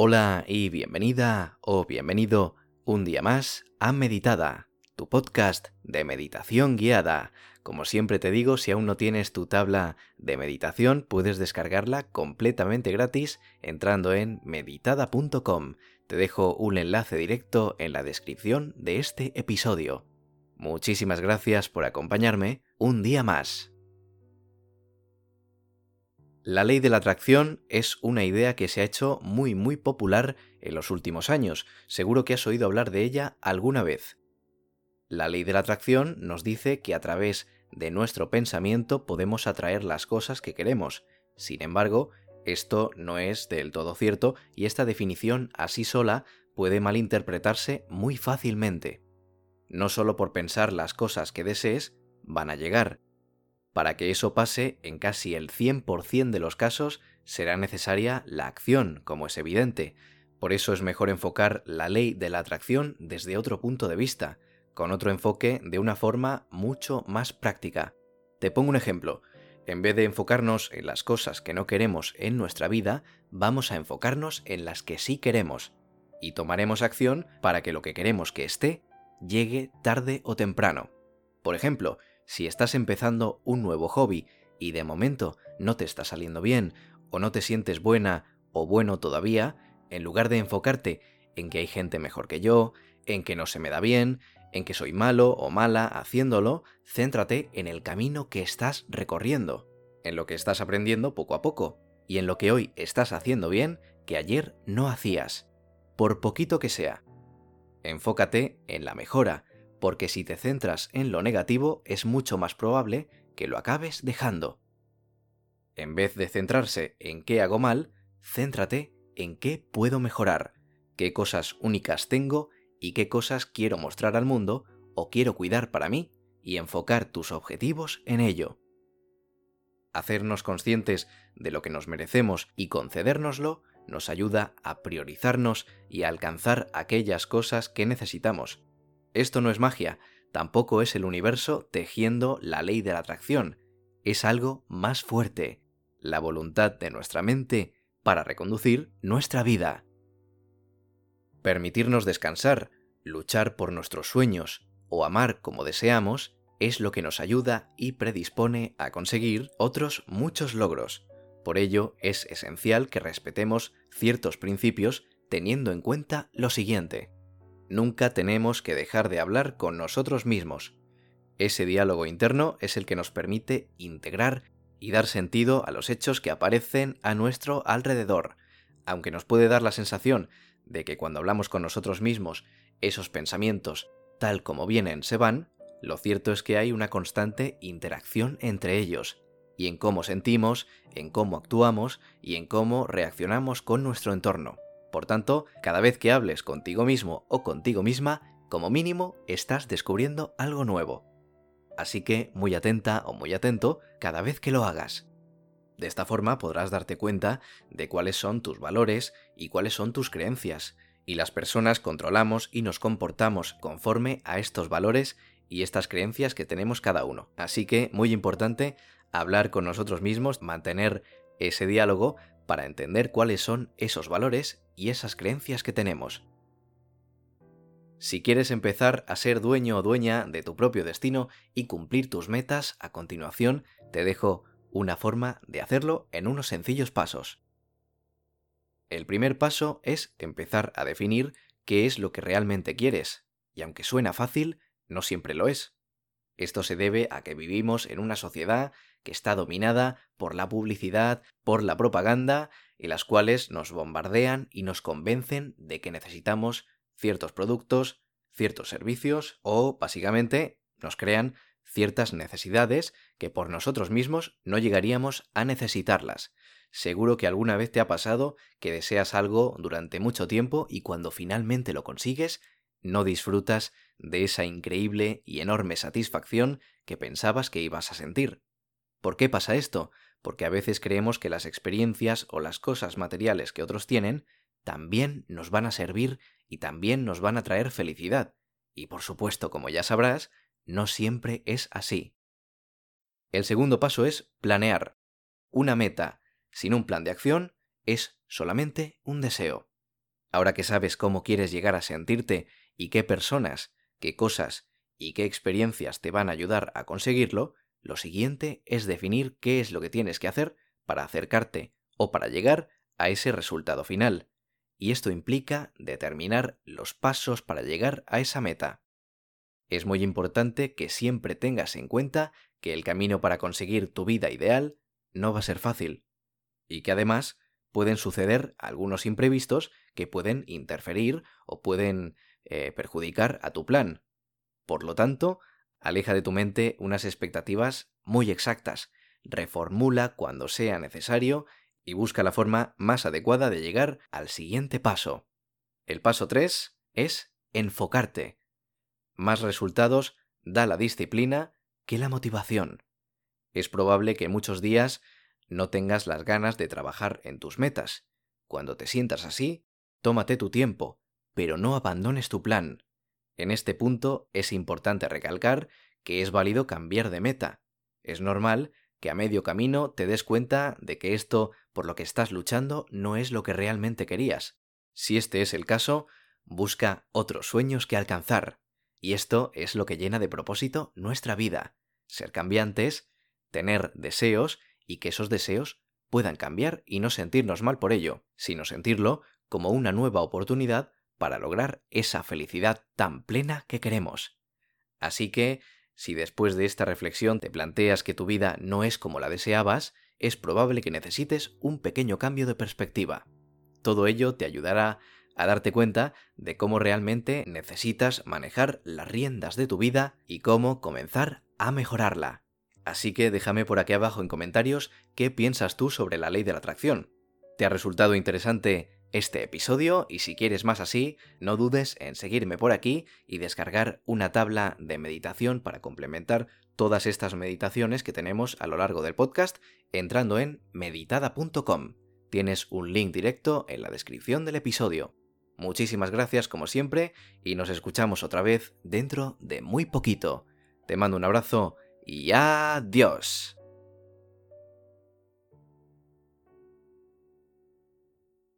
Hola y bienvenida o bienvenido un día más a Meditada, tu podcast de meditación guiada. Como siempre te digo, si aún no tienes tu tabla de meditación, puedes descargarla completamente gratis entrando en meditada.com. Te dejo un enlace directo en la descripción de este episodio. Muchísimas gracias por acompañarme un día más. La ley de la atracción es una idea que se ha hecho muy muy popular en los últimos años. Seguro que has oído hablar de ella alguna vez. La ley de la atracción nos dice que a través de nuestro pensamiento podemos atraer las cosas que queremos. Sin embargo, esto no es del todo cierto y esta definición así sola puede malinterpretarse muy fácilmente. No solo por pensar las cosas que desees van a llegar, para que eso pase, en casi el 100% de los casos será necesaria la acción, como es evidente. Por eso es mejor enfocar la ley de la atracción desde otro punto de vista, con otro enfoque de una forma mucho más práctica. Te pongo un ejemplo. En vez de enfocarnos en las cosas que no queremos en nuestra vida, vamos a enfocarnos en las que sí queremos. Y tomaremos acción para que lo que queremos que esté llegue tarde o temprano. Por ejemplo, si estás empezando un nuevo hobby y de momento no te está saliendo bien o no te sientes buena o bueno todavía, en lugar de enfocarte en que hay gente mejor que yo, en que no se me da bien, en que soy malo o mala haciéndolo, céntrate en el camino que estás recorriendo, en lo que estás aprendiendo poco a poco y en lo que hoy estás haciendo bien que ayer no hacías, por poquito que sea. Enfócate en la mejora, porque si te centras en lo negativo es mucho más probable que lo acabes dejando. En vez de centrarse en qué hago mal, céntrate en qué puedo mejorar, qué cosas únicas tengo y qué cosas quiero mostrar al mundo o quiero cuidar para mí y enfocar tus objetivos en ello. Hacernos conscientes de lo que nos merecemos y concedérnoslo nos ayuda a priorizarnos y a alcanzar aquellas cosas que necesitamos, esto no es magia, tampoco es el universo tejiendo la ley de la atracción, es algo más fuerte, la voluntad de nuestra mente para reconducir nuestra vida. Permitirnos descansar, luchar por nuestros sueños o amar como deseamos es lo que nos ayuda y predispone a conseguir otros muchos logros. Por ello es esencial que respetemos ciertos principios teniendo en cuenta lo siguiente. Nunca tenemos que dejar de hablar con nosotros mismos. Ese diálogo interno es el que nos permite integrar y dar sentido a los hechos que aparecen a nuestro alrededor, aunque nos puede dar la sensación de que cuando hablamos con nosotros mismos esos pensamientos, tal como vienen, se van, lo cierto es que hay una constante interacción entre ellos, y en cómo sentimos, en cómo actuamos y en cómo reaccionamos con nuestro entorno. Por tanto, cada vez que hables contigo mismo o contigo misma, como mínimo estás descubriendo algo nuevo. Así que muy atenta o muy atento cada vez que lo hagas. De esta forma podrás darte cuenta de cuáles son tus valores y cuáles son tus creencias, y las personas controlamos y nos comportamos conforme a estos valores y estas creencias que tenemos cada uno. Así que, muy importante, hablar con nosotros mismos, mantener ese diálogo para entender cuáles son esos valores y esas creencias que tenemos. Si quieres empezar a ser dueño o dueña de tu propio destino y cumplir tus metas, a continuación te dejo una forma de hacerlo en unos sencillos pasos. El primer paso es empezar a definir qué es lo que realmente quieres, y aunque suena fácil, no siempre lo es. Esto se debe a que vivimos en una sociedad que está dominada por la publicidad, por la propaganda, y las cuales nos bombardean y nos convencen de que necesitamos ciertos productos, ciertos servicios o, básicamente, nos crean ciertas necesidades que por nosotros mismos no llegaríamos a necesitarlas. Seguro que alguna vez te ha pasado que deseas algo durante mucho tiempo y cuando finalmente lo consigues, no disfrutas de esa increíble y enorme satisfacción que pensabas que ibas a sentir. ¿Por qué pasa esto? Porque a veces creemos que las experiencias o las cosas materiales que otros tienen también nos van a servir y también nos van a traer felicidad. Y por supuesto, como ya sabrás, no siempre es así. El segundo paso es planear. Una meta sin un plan de acción es solamente un deseo. Ahora que sabes cómo quieres llegar a sentirte y qué personas, qué cosas y qué experiencias te van a ayudar a conseguirlo, lo siguiente es definir qué es lo que tienes que hacer para acercarte o para llegar a ese resultado final. Y esto implica determinar los pasos para llegar a esa meta. Es muy importante que siempre tengas en cuenta que el camino para conseguir tu vida ideal no va a ser fácil y que además pueden suceder algunos imprevistos que pueden interferir o pueden eh, perjudicar a tu plan. Por lo tanto, aleja de tu mente unas expectativas muy exactas, reformula cuando sea necesario y busca la forma más adecuada de llegar al siguiente paso. El paso 3 es enfocarte. Más resultados da la disciplina que la motivación. Es probable que muchos días no tengas las ganas de trabajar en tus metas. Cuando te sientas así, tómate tu tiempo, pero no abandones tu plan. En este punto es importante recalcar que es válido cambiar de meta. Es normal que a medio camino te des cuenta de que esto por lo que estás luchando no es lo que realmente querías. Si este es el caso, busca otros sueños que alcanzar. Y esto es lo que llena de propósito nuestra vida. Ser cambiantes, tener deseos y que esos deseos puedan cambiar y no sentirnos mal por ello, sino sentirlo como una nueva oportunidad para lograr esa felicidad tan plena que queremos. Así que, si después de esta reflexión te planteas que tu vida no es como la deseabas, es probable que necesites un pequeño cambio de perspectiva. Todo ello te ayudará a darte cuenta de cómo realmente necesitas manejar las riendas de tu vida y cómo comenzar a mejorarla. Así que déjame por aquí abajo en comentarios qué piensas tú sobre la ley de la atracción. ¿Te ha resultado interesante este episodio? Y si quieres más así, no dudes en seguirme por aquí y descargar una tabla de meditación para complementar todas estas meditaciones que tenemos a lo largo del podcast entrando en meditada.com. Tienes un link directo en la descripción del episodio. Muchísimas gracias como siempre y nos escuchamos otra vez dentro de muy poquito. Te mando un abrazo y adiós.